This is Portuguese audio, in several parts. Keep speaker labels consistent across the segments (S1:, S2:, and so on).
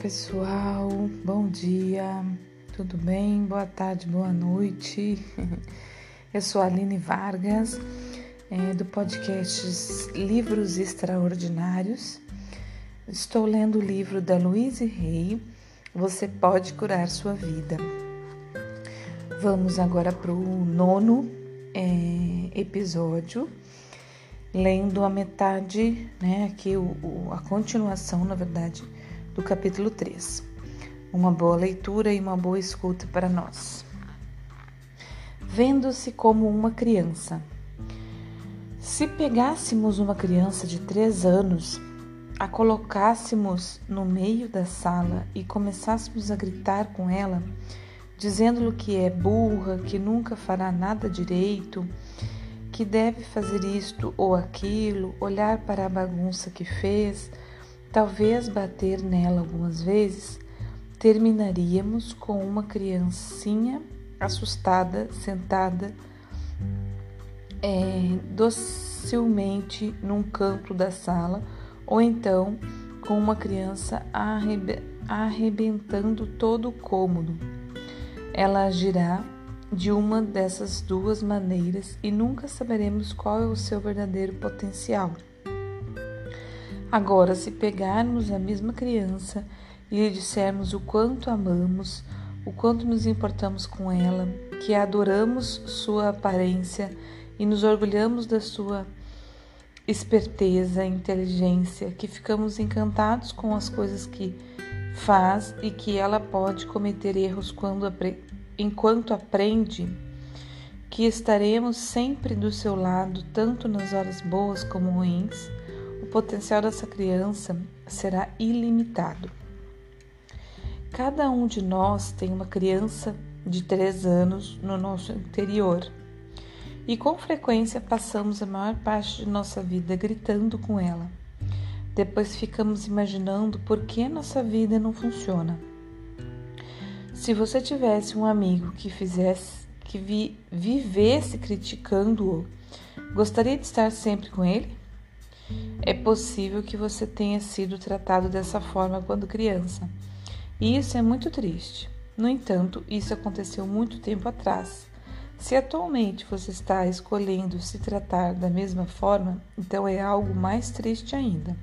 S1: pessoal, bom dia, tudo bem? Boa tarde, boa noite. Eu sou a Aline Vargas, é, do podcast Livros Extraordinários. Estou lendo o livro da Louise Rey, Você Pode Curar Sua Vida. Vamos agora para o nono é, episódio, lendo a metade, né, aqui o, o, a continuação, na verdade, do capítulo 3. Uma boa leitura e uma boa escuta para nós. Vendo-se como uma criança. Se pegássemos uma criança de três anos, a colocássemos no meio da sala e começássemos a gritar com ela, dizendo-lhe que é burra, que nunca fará nada direito, que deve fazer isto ou aquilo, olhar para a bagunça que fez, talvez bater nela algumas vezes, terminaríamos com uma criancinha assustada, sentada é, docilmente num canto da sala, ou então com uma criança arrebentando todo o cômodo. Ela agirá de uma dessas duas maneiras e nunca saberemos qual é o seu verdadeiro potencial. Agora, se pegarmos a mesma criança e lhe dissermos o quanto amamos, o quanto nos importamos com ela, que adoramos sua aparência e nos orgulhamos da sua esperteza, inteligência, que ficamos encantados com as coisas que faz e que ela pode cometer erros quando enquanto aprende, que estaremos sempre do seu lado, tanto nas horas boas como ruins potencial dessa criança será ilimitado. Cada um de nós tem uma criança de três anos no nosso interior e com frequência passamos a maior parte de nossa vida gritando com ela. Depois ficamos imaginando por que nossa vida não funciona. Se você tivesse um amigo que fizesse, que vi, vivesse criticando-o, gostaria de estar sempre com ele? É possível que você tenha sido tratado dessa forma quando criança. E isso é muito triste. No entanto, isso aconteceu muito tempo atrás. Se atualmente você está escolhendo se tratar da mesma forma, então é algo mais triste ainda.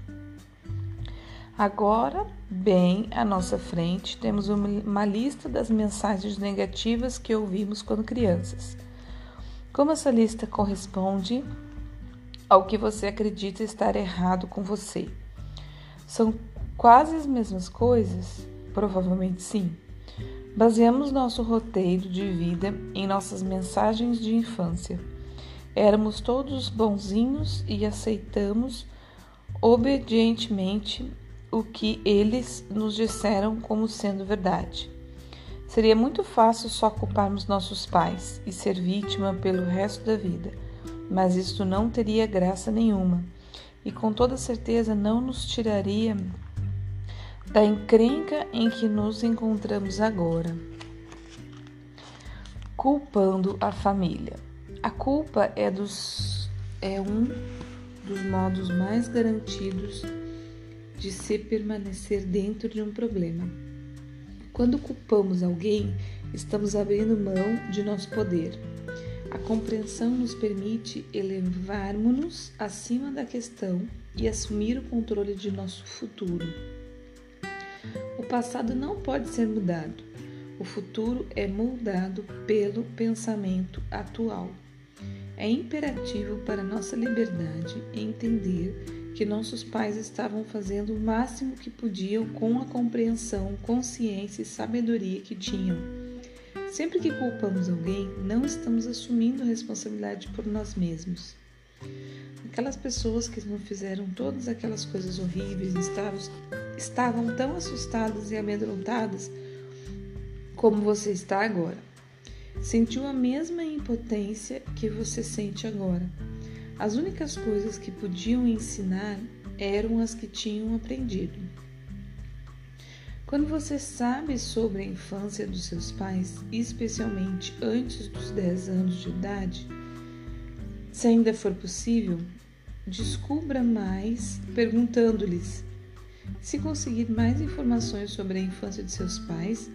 S1: Agora, bem à nossa frente, temos uma lista das mensagens negativas que ouvimos quando crianças. Como essa lista corresponde ao que você acredita estar errado com você. São quase as mesmas coisas? Provavelmente sim. Baseamos nosso roteiro de vida em nossas mensagens de infância. Éramos todos bonzinhos e aceitamos obedientemente o que eles nos disseram como sendo verdade. Seria muito fácil só culparmos nossos pais e ser vítima pelo resto da vida mas isto não teria graça nenhuma e com toda certeza não nos tiraria da encrenca em que nos encontramos agora. Culpando a família. A culpa é, dos, é um dos modos mais garantidos de se permanecer dentro de um problema. Quando culpamos alguém, estamos abrindo mão de nosso poder. A compreensão nos permite elevarmos-nos acima da questão e assumir o controle de nosso futuro. O passado não pode ser mudado. O futuro é moldado pelo pensamento atual. É imperativo para nossa liberdade entender que nossos pais estavam fazendo o máximo que podiam com a compreensão, consciência e sabedoria que tinham Sempre que culpamos alguém, não estamos assumindo a responsabilidade por nós mesmos. Aquelas pessoas que não fizeram todas aquelas coisas horríveis estavam, estavam tão assustadas e amedrontadas como você está agora. Sentiu a mesma impotência que você sente agora. As únicas coisas que podiam ensinar eram as que tinham aprendido. Quando você sabe sobre a infância dos seus pais, especialmente antes dos 10 anos de idade, se ainda for possível, descubra mais perguntando-lhes: Se conseguir mais informações sobre a infância de seus pais,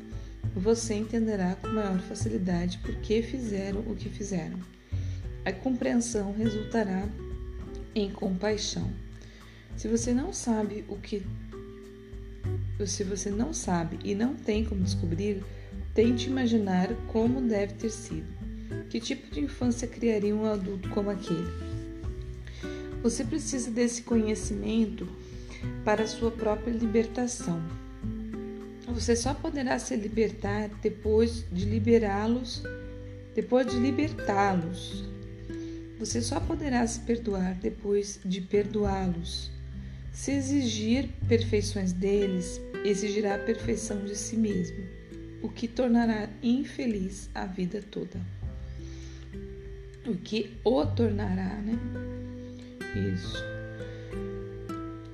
S1: você entenderá com maior facilidade por que fizeram o que fizeram. A compreensão resultará em compaixão. Se você não sabe o que se você não sabe e não tem como descobrir, tente imaginar como deve ter sido. Que tipo de infância criaria um adulto como aquele? Você precisa desse conhecimento para a sua própria libertação. Você só poderá se libertar depois de liberá-los, depois de libertá-los. Você só poderá se perdoar depois de perdoá-los. Se exigir perfeições deles, exigirá a perfeição de si mesmo, o que tornará infeliz a vida toda. O que o tornará, né? Isso.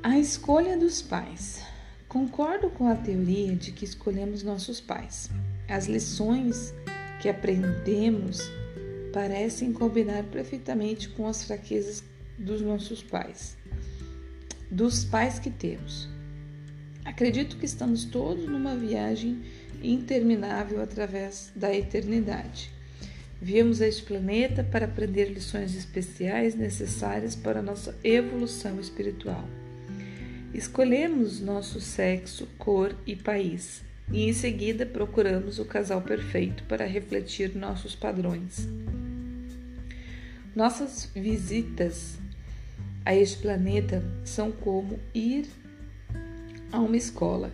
S1: A escolha dos pais. Concordo com a teoria de que escolhemos nossos pais. As lições que aprendemos parecem combinar perfeitamente com as fraquezas dos nossos pais, dos pais que temos. Acredito que estamos todos numa viagem interminável através da eternidade. Viemos a este planeta para aprender lições especiais necessárias para a nossa evolução espiritual. Escolhemos nosso sexo, cor e país, e em seguida procuramos o casal perfeito para refletir nossos padrões. Nossas visitas a este planeta são como ir a uma escola.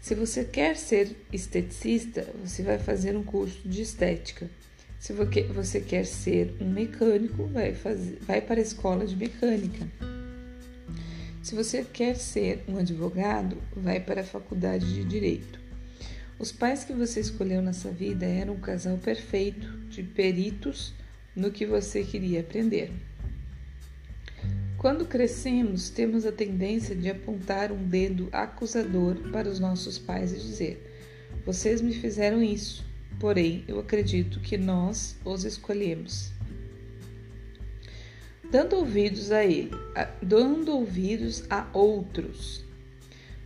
S1: Se você quer ser esteticista, você vai fazer um curso de estética. Se você quer ser um mecânico, vai, fazer, vai para a escola de mecânica. Se você quer ser um advogado, vai para a faculdade de direito. Os pais que você escolheu nessa vida eram um casal perfeito de peritos no que você queria aprender. Quando crescemos, temos a tendência de apontar um dedo acusador para os nossos pais e dizer: Vocês me fizeram isso, porém eu acredito que nós os escolhemos dando ouvidos a ele, a, dando ouvidos a outros.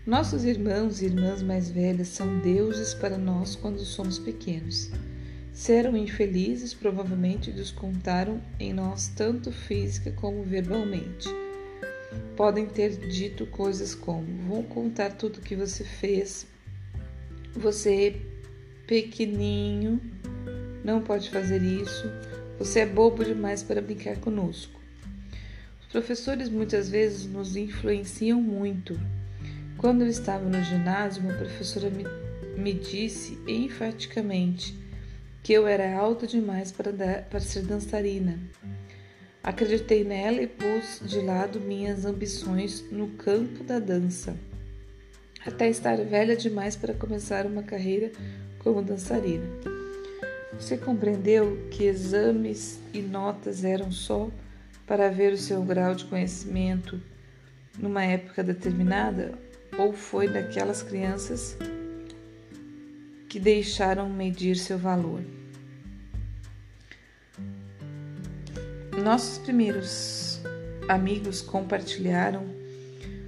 S1: Nossos irmãos e irmãs mais velhas são deuses para nós quando somos pequenos. Serão infelizes, provavelmente descontaram em nós tanto física como verbalmente. Podem ter dito coisas como: vou contar tudo que você fez. Você é pequenininho, não pode fazer isso. Você é bobo demais para brincar conosco. Professores muitas vezes nos influenciam muito. Quando eu estava no ginásio, uma professora me, me disse enfaticamente que eu era alta demais para, dar, para ser dançarina. Acreditei nela e pus de lado minhas ambições no campo da dança, até estar velha demais para começar uma carreira como dançarina. Você compreendeu que exames e notas eram só para ver o seu grau de conhecimento numa época determinada ou foi daquelas crianças que deixaram medir seu valor. Nossos primeiros amigos compartilharam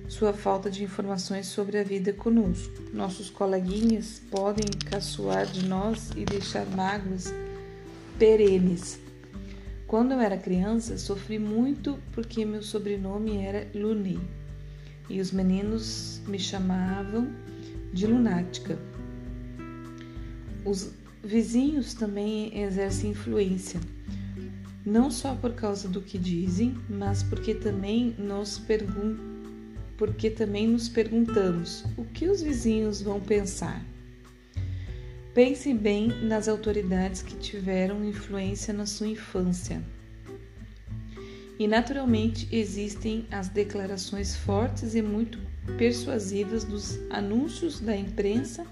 S1: sua falta de informações sobre a vida conosco. Nossos coleguinhas podem caçoar de nós e deixar mágoas perenes quando eu era criança, sofri muito porque meu sobrenome era Luni e os meninos me chamavam de lunática. Os vizinhos também exercem influência, não só por causa do que dizem, mas porque também nos pergun porque também nos perguntamos o que os vizinhos vão pensar. Pense bem nas autoridades que tiveram influência na sua infância. E naturalmente existem as declarações fortes e muito persuasivas dos anúncios da imprensa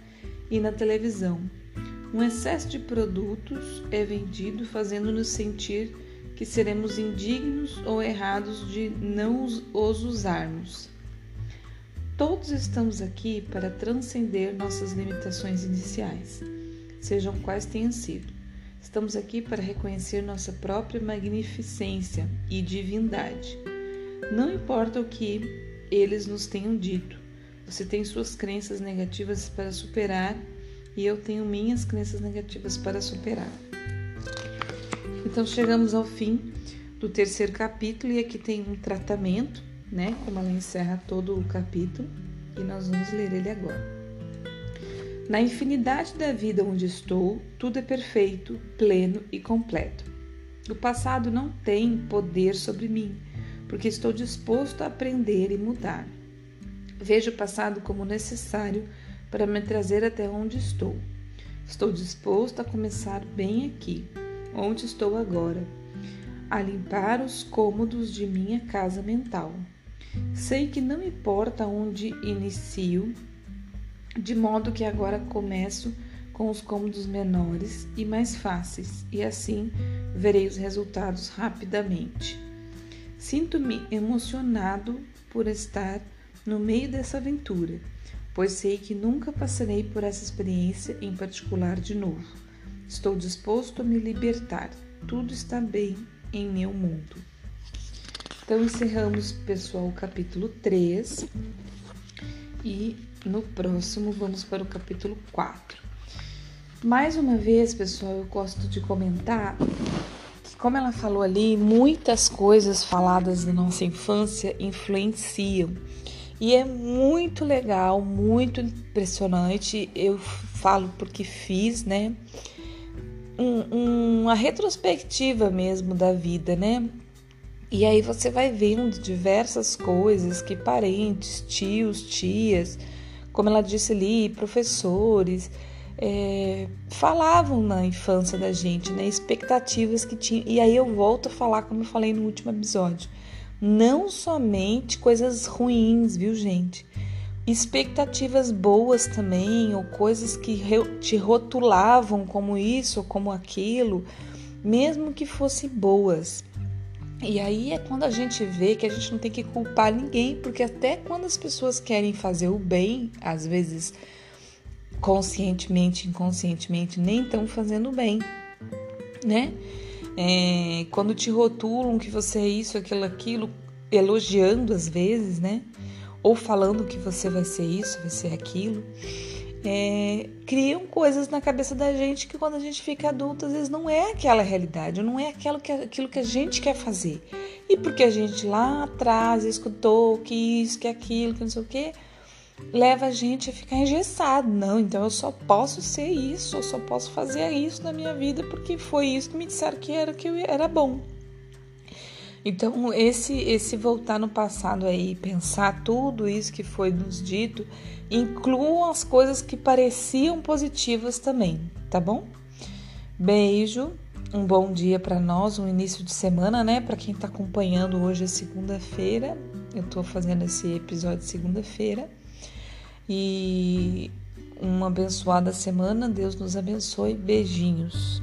S1: e na televisão. Um excesso de produtos é vendido fazendo-nos sentir que seremos indignos ou errados de não os usarmos. Todos estamos aqui para transcender nossas limitações iniciais, sejam quais tenham sido. Estamos aqui para reconhecer nossa própria magnificência e divindade. Não importa o que eles nos tenham dito, Você tem suas crenças negativas para superar e eu tenho minhas crenças negativas para superar. Então chegamos ao fim do terceiro capítulo e aqui tem um tratamento, né? Como ela encerra todo o capítulo e nós vamos ler ele agora. Na infinidade da vida onde estou, tudo é perfeito, pleno e completo. O passado não tem poder sobre mim, porque estou disposto a aprender e mudar. Vejo o passado como necessário para me trazer até onde estou. Estou disposto a começar bem aqui, onde estou agora, a limpar os cômodos de minha casa mental. Sei que não importa onde inicio, de modo que agora começo com os cômodos menores e mais fáceis, e assim verei os resultados rapidamente. Sinto-me emocionado por estar no meio dessa aventura, pois sei que nunca passarei por essa experiência em particular de novo. Estou disposto a me libertar. Tudo está bem em meu mundo. Então encerramos, pessoal, o capítulo 3 e no próximo vamos para o capítulo 4. Mais uma vez, pessoal, eu gosto de comentar que, como ela falou ali, muitas coisas faladas da nossa infância influenciam. E é muito legal, muito impressionante. Eu falo porque fiz, né? Um, uma retrospectiva mesmo da vida, né? E aí você vai vendo diversas coisas que parentes, tios, tias, como ela disse ali, professores, é, falavam na infância da gente, né? Expectativas que tinha. E aí eu volto a falar, como eu falei no último episódio. Não somente coisas ruins, viu, gente? Expectativas boas também, ou coisas que te rotulavam como isso ou como aquilo, mesmo que fossem boas. E aí é quando a gente vê que a gente não tem que culpar ninguém, porque até quando as pessoas querem fazer o bem, às vezes conscientemente, inconscientemente, nem estão fazendo bem, né? É, quando te rotulam que você é isso, aquilo, aquilo, elogiando às vezes, né? Ou falando que você vai ser isso, vai ser aquilo é, criam coisas na cabeça da gente que quando a gente fica adulto, às vezes não é aquela realidade, não é aquilo que, aquilo que a gente quer fazer. E porque a gente lá atrás escutou que isso, que aquilo, que não sei o quê, leva a gente a ficar engessado. Não, então eu só posso ser isso, eu só posso fazer isso na minha vida porque foi isso que me disseram que era, que era bom. Então, esse, esse voltar no passado aí, pensar tudo isso que foi nos dito, incluam as coisas que pareciam positivas também, tá bom? Beijo, um bom dia para nós, um início de semana, né? Para quem está acompanhando hoje é segunda-feira, eu estou fazendo esse episódio segunda-feira e uma abençoada semana, Deus nos abençoe, beijinhos.